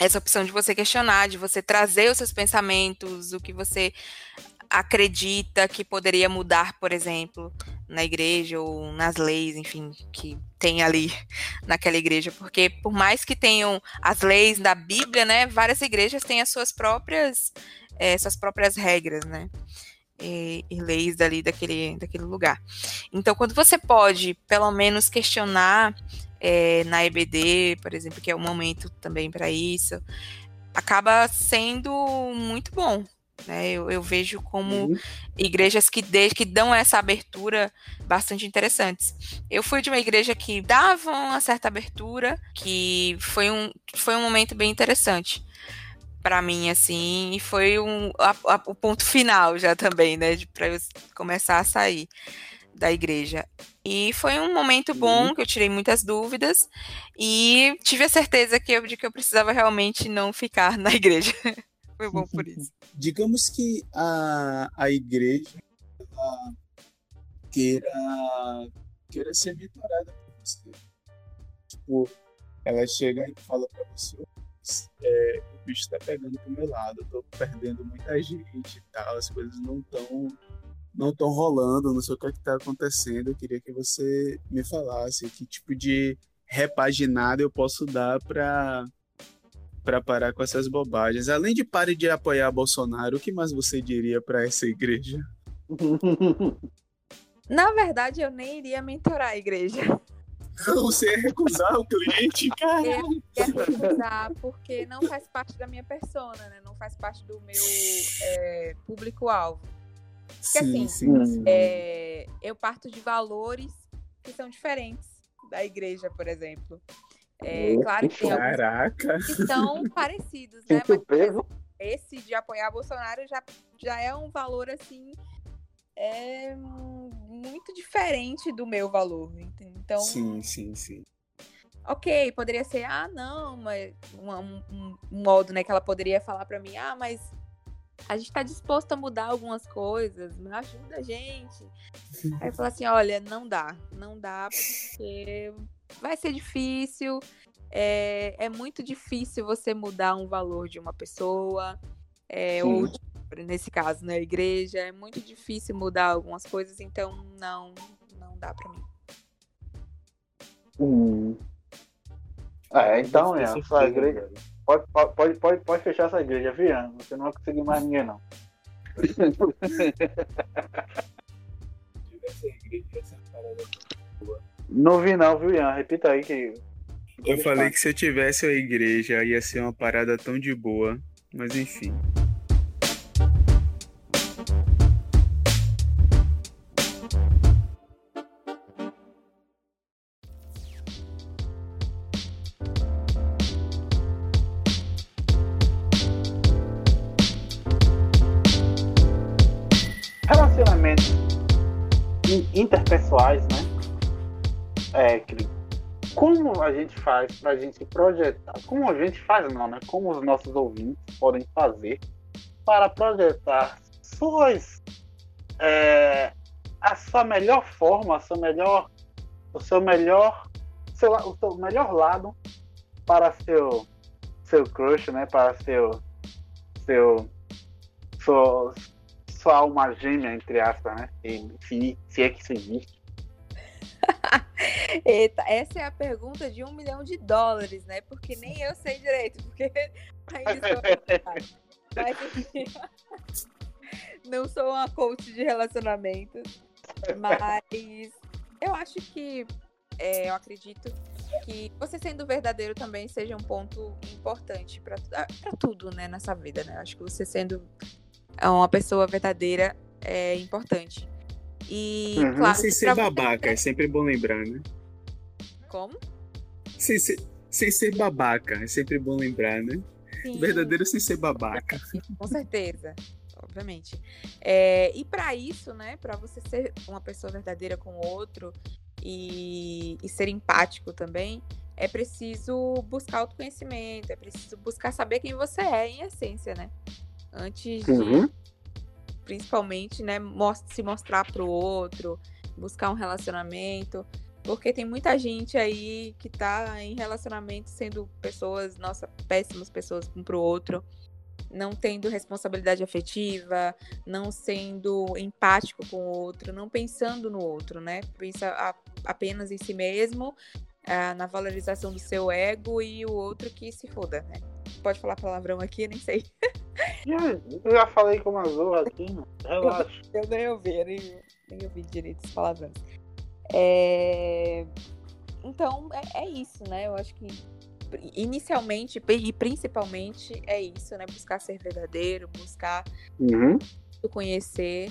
Speaker 3: essa opção de você questionar, de você trazer os seus pensamentos, o que você acredita que poderia mudar, por exemplo, na igreja ou nas leis, enfim, que tem ali naquela igreja, porque por mais que tenham as leis da Bíblia, né, várias igrejas têm as suas próprias é, suas próprias regras, né? e, e, leis dali daquele, daquele lugar. Então, quando você pode, pelo menos, questionar é, na EBD, por exemplo, que é o momento também para isso, acaba sendo muito bom. Né? Eu, eu vejo como uhum. igrejas que, de, que dão essa abertura bastante interessantes. Eu fui de uma igreja que dava uma certa abertura, que foi um, foi um momento bem interessante para mim, assim, e foi um, a, a, o ponto final já também, né, para eu começar a sair da igreja. E foi um momento bom, uhum. que eu tirei muitas dúvidas, e tive a certeza que eu, de que eu precisava realmente não ficar *laughs* na igreja. Foi bom por isso. *laughs*
Speaker 2: Digamos que a, a igreja queira, queira ser mentorada por você. Tipo, ela chega e fala para você, é, o bicho tá pegando pro meu lado, eu tô perdendo muita gente e tal, as coisas não estão não estão rolando, não sei o que é que tá acontecendo. Eu queria que você me falasse que tipo de repaginada eu posso dar para para parar com essas bobagens. Além de pare de apoiar Bolsonaro, o que mais você diria para essa igreja? *laughs*
Speaker 3: Na verdade, eu nem iria mentorar a igreja.
Speaker 2: Não, você ia recusar o cliente, cara. *laughs*
Speaker 3: Eu ia recusar porque não faz parte da minha persona, né? Não faz parte do meu é, público-alvo. Porque sim, assim, sim, sim. É, eu parto de valores que são diferentes da igreja, por exemplo. É, claro que tem
Speaker 2: Caraca.
Speaker 3: que são *laughs* parecidos, né? Mas esse de apoiar Bolsonaro já, já é um valor assim é muito diferente do meu valor. Então.
Speaker 2: Sim, sim, sim.
Speaker 3: Ok, poderia ser, ah, não, mas um, um, um modo, né, que ela poderia falar para mim, ah, mas a gente tá disposto a mudar algumas coisas, ajuda a gente. *laughs* Aí eu falo assim, olha, não dá, não dá, porque vai ser difícil, é, é muito difícil você mudar um valor de uma pessoa, é, ou nesse caso, né, igreja, é muito difícil mudar algumas coisas, então não, não dá para mim.
Speaker 1: Hum. É, então, é, essa igreja. Pode, pode, pode, pode fechar essa igreja, viu? Você não vai conseguir mais ninguém, não. *laughs* *laughs* Não vi não, viu, Ian? Repita aí que.
Speaker 2: Eu falei que se eu tivesse a igreja ia ser uma parada tão de boa, mas enfim.
Speaker 1: Relacionamentos interpessoais, né? É, como a gente faz para a gente projetar? Como a gente faz, não, né? Como os nossos ouvintes podem fazer para projetar suas. É, a sua melhor forma, a sua melhor, o seu melhor, lá, o seu melhor lado para seu seu crush, né? Para seu seu sua, sua alma gêmea entre aspas, né? Se, se é que isso existe.
Speaker 3: Eita, essa é a pergunta de um milhão de dólares, né? Porque nem eu sei direito, porque *laughs* *laughs* Mas, assim, *laughs* não sou uma coach de relacionamentos, mas eu acho que é, eu acredito que você sendo verdadeiro também seja um ponto importante para ah, tudo, né, nessa vida, né? Eu acho que você sendo uma pessoa verdadeira é importante. E,
Speaker 2: uhum. claro, sem ser babaca, é sempre bom lembrar, né?
Speaker 3: Como?
Speaker 2: Sem ser, sem ser babaca, é sempre bom lembrar, né? Sim. Verdadeiro sem ser babaca. *laughs*
Speaker 3: Com certeza, obviamente. É, e para isso, né, para você ser uma pessoa verdadeira com o outro e, e ser empático também, é preciso buscar autoconhecimento, é preciso buscar saber quem você é em essência, né? Antes de uhum principalmente, né, se mostrar pro outro, buscar um relacionamento, porque tem muita gente aí que tá em relacionamento sendo pessoas, nossa, péssimas pessoas um pro outro, não tendo responsabilidade afetiva, não sendo empático com o outro, não pensando no outro, né? Pensa a, apenas em si mesmo, a, na valorização do seu ego e o outro que se foda, né? Pode falar palavrão aqui, nem sei. *laughs*
Speaker 1: Eu já falei com uma zorra aqui, mano. relaxa.
Speaker 3: Eu, *laughs* eu nem ouvi, eu nem, nem ouvi direito as palavras. É... Então, é, é, isso, né? Eu acho que inicialmente e principalmente é isso, né? Buscar ser verdadeiro, buscar
Speaker 1: uhum.
Speaker 3: conhecer,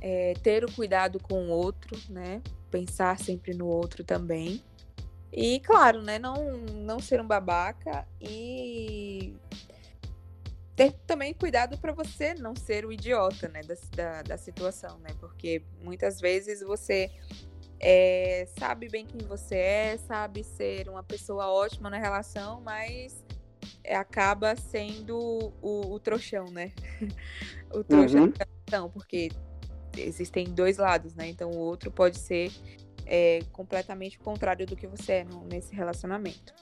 Speaker 3: é, ter o cuidado com o outro, né? Pensar sempre no outro também. E, claro, né? Não, não ser um babaca e ter também cuidado para você não ser o idiota, né, da, da, da, situação, né? Porque muitas vezes você é, sabe bem quem você é, sabe ser uma pessoa ótima na relação, mas acaba sendo o, o, trouxão, né? *laughs* o trouxão uhum. da relação, porque existem dois lados, né? Então o outro pode ser é, completamente o contrário do que você é nesse relacionamento.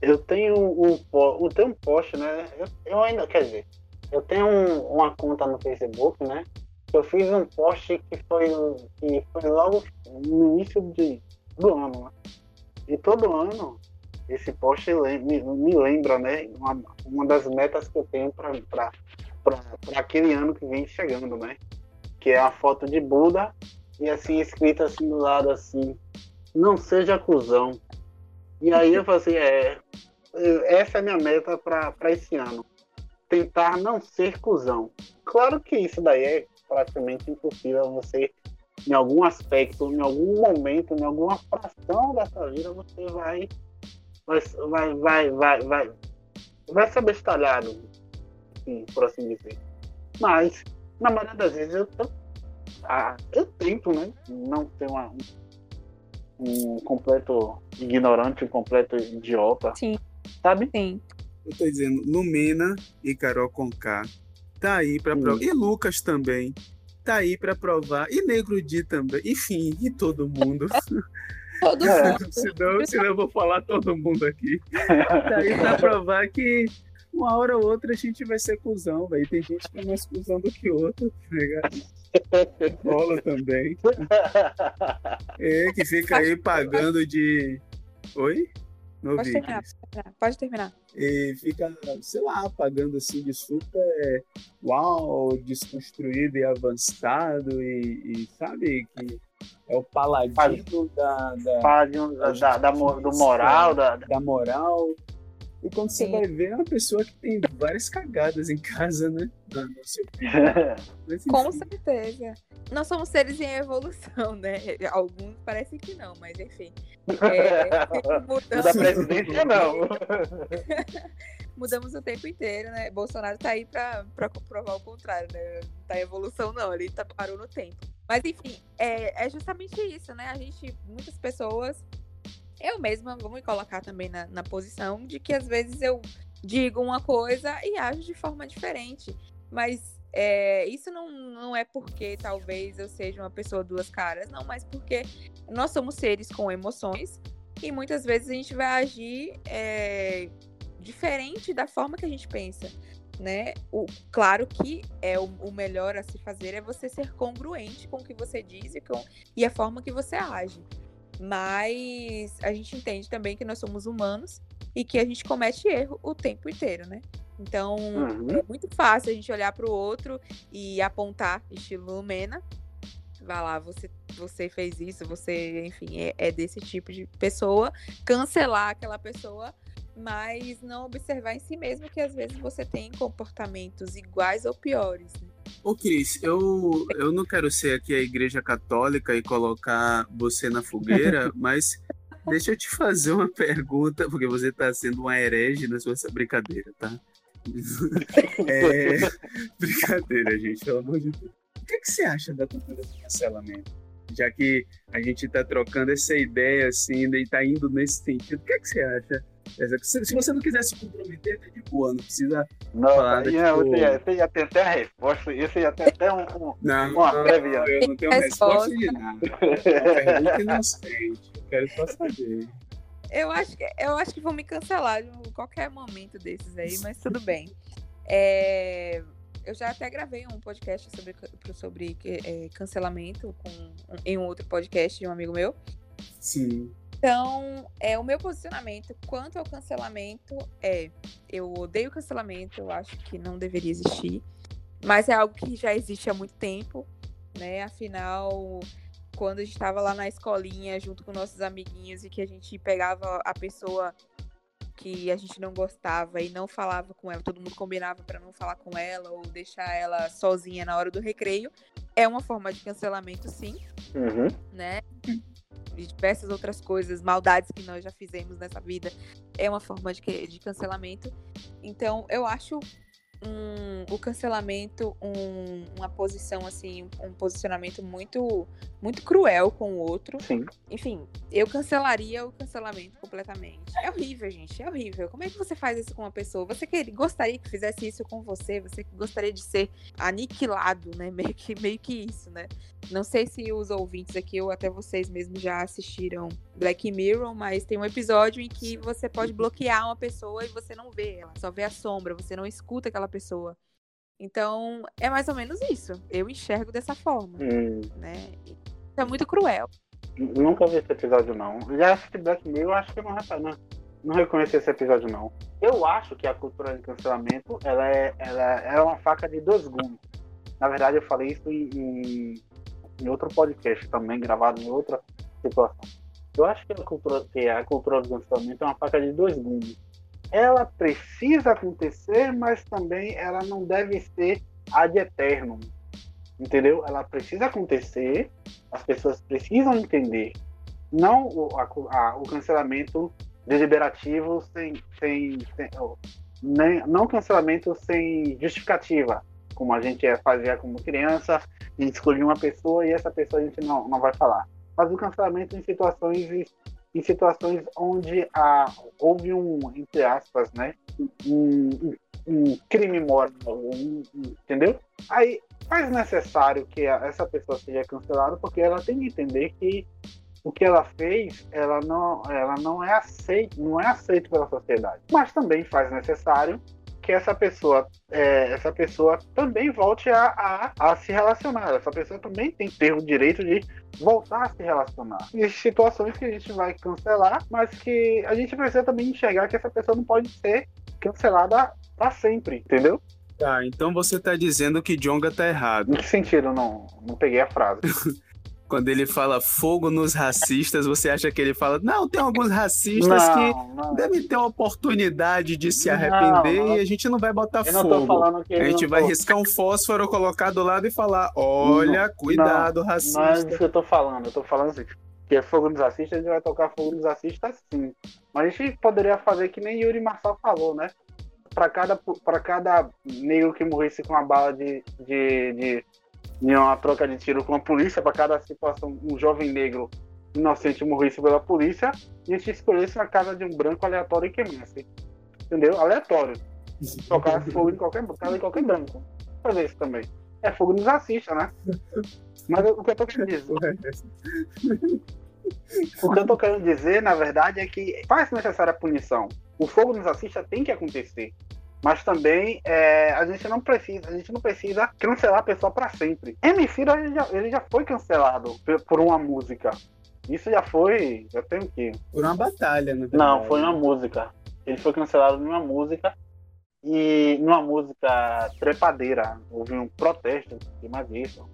Speaker 1: Eu tenho um, eu tenho um post, né? Eu, eu, ainda, quer dizer, eu tenho um, uma conta no Facebook, né? Eu fiz um post que foi, que foi logo no início de, do ano, né? E todo ano esse post me, me lembra, né? Uma, uma das metas que eu tenho para aquele ano que vem chegando, né? Que é a foto de Buda e assim escrita assim do lado assim, não seja cuzão. E aí eu falei assim, é, essa é a minha meta para esse ano. Tentar não ser cuzão. Claro que isso daí é praticamente impossível você, em algum aspecto, em algum momento, em alguma fração dessa vida, você vai vai vai vai vai vai, vai ser bestalhado, assim, por assim dizer. Mas, na maioria das vezes, eu, eu, ah, eu tento, né? Não ser uma, um completo ignorante, um completo idiota.
Speaker 3: Sim.
Speaker 1: Sabe?
Speaker 3: Sim.
Speaker 2: Eu tô dizendo, Lumena e Carol Conká tá aí para provar. E Lucas também tá aí para provar. E Negro Di também. Enfim, e todo mundo. *laughs*
Speaker 3: todo
Speaker 2: mundo. *laughs* senão, senão eu vou falar todo mundo aqui. Tá aí pra *laughs* provar que uma hora ou outra a gente vai ser cuzão, velho. Tem gente que é mais cuzão do que outra, tá ligado? Rola também. É, que fica aí pagando de. Oi?
Speaker 3: Não pode, terminar, pode terminar.
Speaker 2: E fica, sei lá, pagando assim de super uau, desconstruído e avançado e, e sabe que é o paladino da, da,
Speaker 1: paladino da, da, da, do moral da,
Speaker 2: da moral E quando você vai ver, é uma pessoa que tem várias cagadas em casa, né? *laughs*
Speaker 3: Com certeza. Nós somos seres em evolução, né? *laughs* Alguns parecem que não, mas enfim. É, *laughs*
Speaker 1: Da presidência, não.
Speaker 3: mudamos o tempo inteiro, né? Bolsonaro tá aí pra, pra comprovar o contrário, né? Não tá em evolução, não, ele tá, parou no tempo. Mas enfim, é, é justamente isso, né? A gente, muitas pessoas, eu mesma vou me colocar também na, na posição de que às vezes eu digo uma coisa e ajo de forma diferente. Mas é, isso não, não é porque talvez eu seja uma pessoa duas caras, não, mas porque nós somos seres com emoções e muitas vezes a gente vai agir é, diferente da forma que a gente pensa, né? O, claro que é o, o, melhor a se fazer é você ser congruente com o que você diz e, com, e a forma que você age. Mas a gente entende também que nós somos humanos e que a gente comete erro o tempo inteiro, né? Então uhum. é muito fácil a gente olhar para o outro e apontar, estilo Lumena. Vai lá, você, você fez isso, você, enfim, é, é desse tipo de pessoa. Cancelar aquela pessoa mas não observar em si mesmo que às vezes você tem comportamentos iguais ou piores. Né?
Speaker 2: Ô Cris, eu, eu não quero ser aqui a igreja católica e colocar você na fogueira, *laughs* mas deixa eu te fazer uma pergunta, porque você está sendo uma herege na sua brincadeira, tá? *laughs* é, brincadeira, gente, pelo amor de Deus. O que, é que você acha da cultura do cancelamento? Já que a gente está trocando essa ideia assim e está indo nesse sentido, o que, é que você acha? Se você não quiser se comprometer, tá de boa, não precisa
Speaker 1: não, falar. Tipo... Não, você ia ter até a resposta, isso ia ter até um, um,
Speaker 2: não, uma não, prévia. Eu não tenho resposta, resposta de nada. É uma pergunta inocente, eu quero só saber.
Speaker 3: Eu acho, que, eu acho que vão me cancelar em qualquer momento desses aí, mas tudo bem. É, eu já até gravei um podcast sobre, sobre é, cancelamento com, em um outro podcast de um amigo meu.
Speaker 2: Sim.
Speaker 3: Então, é, o meu posicionamento quanto ao cancelamento é: eu odeio cancelamento, eu acho que não deveria existir, mas é algo que já existe há muito tempo, né? Afinal, quando a gente estava lá na escolinha junto com nossos amiguinhos e que a gente pegava a pessoa que a gente não gostava e não falava com ela, todo mundo combinava para não falar com ela ou deixar ela sozinha na hora do recreio, é uma forma de cancelamento, sim,
Speaker 1: uhum.
Speaker 3: né? de diversas outras coisas, maldades que nós já fizemos nessa vida, é uma forma de, de cancelamento. Então, eu acho um, o cancelamento um, uma posição assim, um posicionamento muito muito cruel com o outro.
Speaker 1: Sim.
Speaker 3: Enfim, eu cancelaria o cancelamento completamente. É horrível, gente, é horrível. Como é que você faz isso com uma pessoa? Você que, gostaria que fizesse isso com você? Você gostaria de ser aniquilado, né? *laughs* Meio que, meio que isso, né? Não sei se os ouvintes aqui ou até vocês mesmos já assistiram Black Mirror, mas tem um episódio em que você pode bloquear uma pessoa e você não vê ela, só vê a sombra, você não escuta aquela pessoa. Então, é mais ou menos isso. Eu enxergo dessa forma, hum. né? É muito cruel.
Speaker 1: Nunca vi esse episódio, não. Já assisti Black Mirror, acho que não, não, não reconheci esse episódio, não. Eu acho que a cultura de cancelamento, ela é, ela é uma faca de dois gumes. Na verdade, eu falei isso em, em, em outro podcast também, gravado em outra situação. Eu acho que a cultura, que a cultura do cancelamento é uma faca de dois gumes ela precisa acontecer, mas também ela não deve ser ad eterno. Entendeu? Ela precisa acontecer, as pessoas precisam entender. Não o, a, o cancelamento deliberativo sem, sem, sem nem, não cancelamento sem justificativa, como a gente fazia como criança, a gente escolhia uma pessoa e essa pessoa a gente não, não vai falar. Mas o cancelamento em situações em situações onde houve um, entre aspas, né, um, um crime moral, um, entendeu? Aí faz necessário que essa pessoa seja cancelada porque ela tem que entender que o que ela fez, ela não, ela não é aceito, não é aceito pela sociedade. Mas também faz necessário que essa pessoa, é, essa pessoa também volte a, a, a, se relacionar. Essa pessoa também tem que ter o direito de voltar a se relacionar. Existem situações que a gente vai cancelar, mas que a gente precisa também enxergar que essa pessoa não pode ser cancelada para sempre, entendeu?
Speaker 2: Tá, então você tá dizendo que Jonga tá errado.
Speaker 1: Em que sentido? Não, não peguei a frase. *laughs*
Speaker 2: quando ele fala fogo nos racistas, você acha que ele fala, não, tem alguns racistas não, que não. devem ter a oportunidade de se arrepender não, e a gente não vai botar fogo. a gente vai tô... riscar um fósforo, colocar do lado e falar, olha, cuidado, racista. Não
Speaker 1: é isso que eu tô falando, eu tô falando assim, que é fogo nos racistas, a gente vai tocar fogo nos racistas sim. Mas a gente poderia fazer que nem Yuri Marçal falou, né? Para cada, pra cada negro que morresse com uma bala de, de, de, de uma troca de tiro com a polícia, para cada situação, um jovem negro inocente morresse pela polícia, e a gente escolhesse na casa de um branco aleatório e queimasse. Entendeu? Aleatório. Tocar fogo em qualquer casa em qualquer branco. Fazer isso também. É fogo nos racistas, né? Mas o que eu tô querendo dizer. *laughs* o que eu tô querendo dizer, na verdade, é que faz necessária a punição. O fogo nos assista tem que acontecer. Mas também é, a gente não precisa, a gente não precisa cancelar a pessoa para sempre. MC ele já, ele já foi cancelado por uma música. Isso já foi, já tem o quê?
Speaker 2: Por uma batalha, né?
Speaker 1: Não, foi uma música. Ele foi cancelado numa música e numa música trepadeira. Houve um protesto de mais isso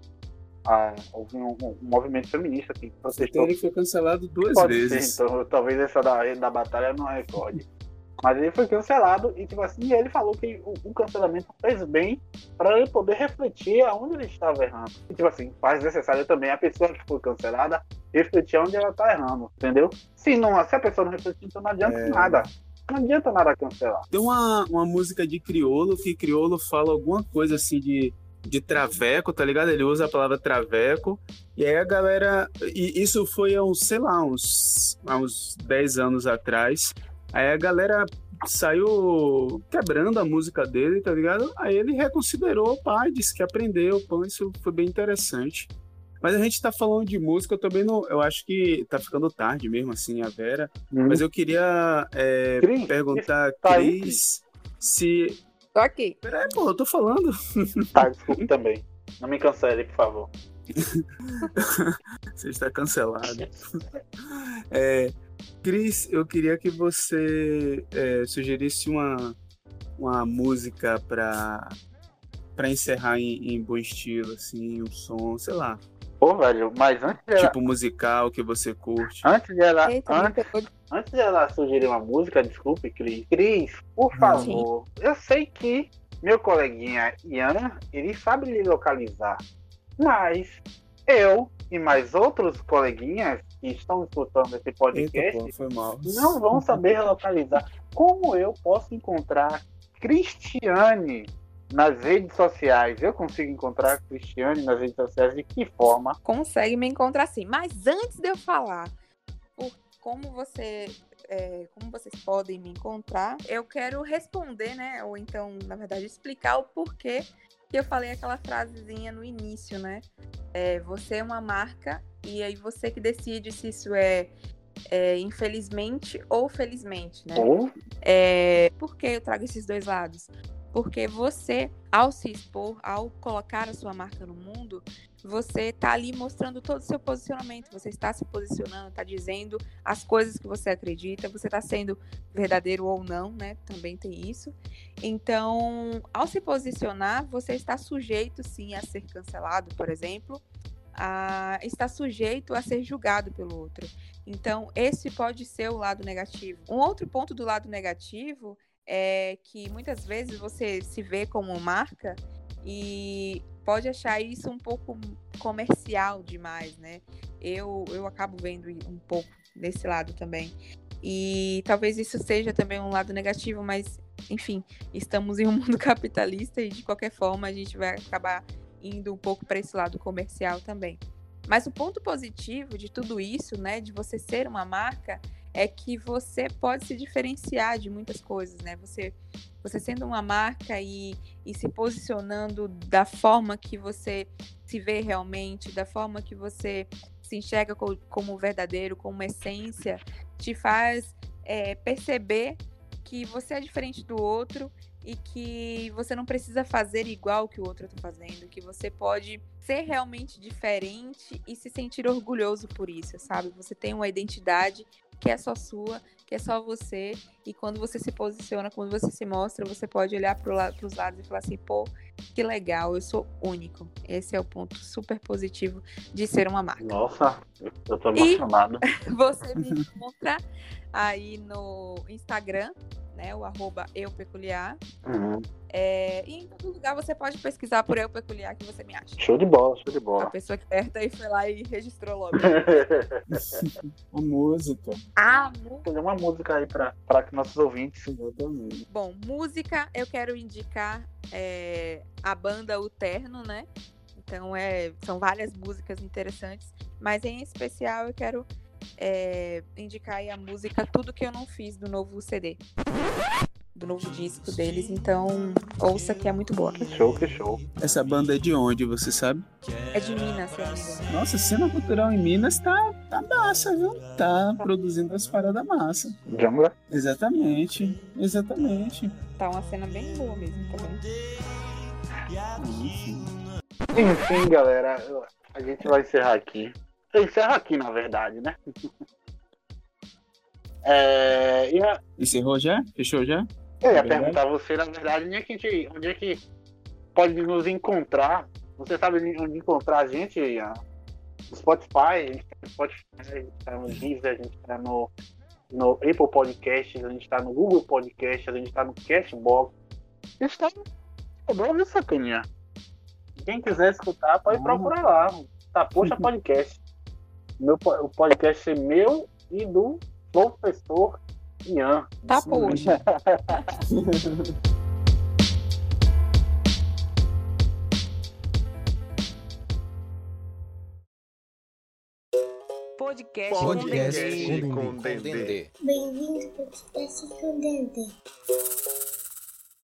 Speaker 1: a, houve um, um, movimento feminista que
Speaker 2: protestou. Então ele foi cancelado duas Pode vezes.
Speaker 1: Ser, então, talvez essa da, da batalha não recorde. Mas ele foi cancelado e, tipo assim, ele falou que o, o cancelamento fez bem para ele poder refletir aonde ele estava errando. E, tipo assim, faz necessário também a pessoa que foi cancelada refletir onde ela está errando, entendeu? Se, não, se a pessoa não refletir, então não adianta é... nada. Não adianta nada cancelar.
Speaker 2: Tem uma, uma música de criolo que criolo fala alguma coisa assim de de traveco, tá ligado? Ele usa a palavra traveco. E aí a galera. E isso foi há uns, sei lá, uns, há uns 10 anos atrás. Aí a galera saiu quebrando a música dele, tá ligado? Aí ele reconsiderou, o pai, disse que aprendeu, pô, isso foi bem interessante. Mas a gente tá falando de música, eu também não. Eu acho que tá ficando tarde mesmo, assim, a Vera. Hum. Mas eu queria é, Cris, perguntar, tá Cris, se
Speaker 3: Tô aqui.
Speaker 2: Peraí, pô, eu tô falando.
Speaker 1: Tá, desculpe também. Não me cancele, por favor. *laughs*
Speaker 2: você está cancelado. *laughs* É, Cris, eu queria que você é, sugerisse uma, uma música para para encerrar em, em, bom estilo, assim, um som, sei lá.
Speaker 1: Pô, velho, mas antes
Speaker 2: de Tipo musical que você curte.
Speaker 1: Antes de ela, Eita, antes, antes de ela sugerir uma música, desculpe, Cris. Cris, por favor, Sim. eu sei que meu coleguinha Ian, ele sabe lhe localizar. Mas eu e mais outros coleguinhas que estão escutando esse podcast
Speaker 2: Eita, pô,
Speaker 1: não vão saber localizar. Como eu posso encontrar Cristiane nas redes sociais? Eu consigo encontrar Cristiane nas redes sociais de que forma?
Speaker 3: Consegue me encontrar sim. Mas antes de eu falar por como você é, como vocês podem me encontrar, eu quero responder, né? Ou então, na verdade, explicar o porquê que eu falei aquela frasezinha no início, né? É, você é uma marca e aí você que decide se isso é, é infelizmente ou felizmente, né?
Speaker 1: Oh.
Speaker 3: É, por que eu trago esses dois lados? Porque você, ao se expor, ao colocar a sua marca no mundo, você está ali mostrando todo o seu posicionamento, você está se posicionando, está dizendo as coisas que você acredita, você está sendo verdadeiro ou não, né? Também tem isso. Então, ao se posicionar, você está sujeito sim a ser cancelado, por exemplo, a, está sujeito a ser julgado pelo outro. Então, esse pode ser o lado negativo. Um outro ponto do lado negativo é que muitas vezes você se vê como marca e pode achar isso um pouco comercial demais, né? Eu, eu acabo vendo um pouco desse lado também. E talvez isso seja também um lado negativo, mas enfim, estamos em um *laughs* mundo capitalista e de qualquer forma a gente vai acabar indo um pouco para esse lado comercial também. Mas o ponto positivo de tudo isso, né, de você ser uma marca, é que você pode se diferenciar de muitas coisas, né? Você, você sendo uma marca e, e se posicionando da forma que você se vê realmente, da forma que você se enxerga como, verdadeiro, como essência, te faz é, perceber que você é diferente do outro e que você não precisa fazer igual que o outro está fazendo, que você pode ser realmente diferente e se sentir orgulhoso por isso, sabe? Você tem uma identidade que é só sua, que é só você. E quando você se posiciona, quando você se mostra, você pode olhar para os lados e falar assim, pô, que legal, eu sou único. Esse é o ponto super positivo de ser uma marca.
Speaker 1: Nossa, eu tô emocionado.
Speaker 3: E *laughs* você me encontra aí no Instagram, né? O arroba eu peculiar.
Speaker 1: Uhum.
Speaker 3: É, e em todo lugar você pode pesquisar por eu peculiar que você me acha.
Speaker 1: Show de bola, show de
Speaker 3: A
Speaker 1: bola.
Speaker 3: pessoa que aperta e foi lá e registrou logo. *laughs*
Speaker 2: A música.
Speaker 3: Ah,
Speaker 1: Fazer uma música aí pra que nossos ouvintes.
Speaker 2: Exatamente.
Speaker 3: bom, música eu quero indicar é, a banda O Terno, né? Então é, são várias músicas interessantes, mas em especial eu quero é, indicar aí a música Tudo Que Eu Não Fiz do novo CD. Do novo disco deles, então ouça que é muito boa.
Speaker 1: Que show, que show.
Speaker 2: Essa banda é de onde, você sabe?
Speaker 3: É de Minas, se.
Speaker 2: Nossa, a cena cultural em Minas tá, tá massa, viu? Tá produzindo as paradas massa.
Speaker 1: Jambla.
Speaker 2: Exatamente, exatamente.
Speaker 3: Tá uma cena bem boa mesmo, tá vendo?
Speaker 2: Enfim.
Speaker 1: Galera, a gente vai encerrar aqui. Eu encerro aqui, na verdade, né? *laughs* É, a-
Speaker 2: Encerrou já? Fechou já?
Speaker 1: eu ia
Speaker 2: Verdade.
Speaker 1: perguntar a você, na verdade, onde é que a gente, onde é que pode nos encontrar? Você sabe onde encontrar a gente? Ian? No Spotify, a gente tá no Spotify, a gente tá no Deezer, a gente tá no, no Apple Podcasts, a gente tá no Google Podcasts, a gente tá no Cashbox. A gente tá no bom, viu, sacaninha? Quem quiser escutar, pode
Speaker 2: Ah.
Speaker 1: procurar lá. Tá, poxa *laughs* podcast. Meu, o podcast é meu e do professor Ian.
Speaker 3: Tá, poxa. Podcast,
Speaker 5: Podcast
Speaker 3: com.
Speaker 5: Dendê.
Speaker 6: Bem-vindo ao podcast com Dendê.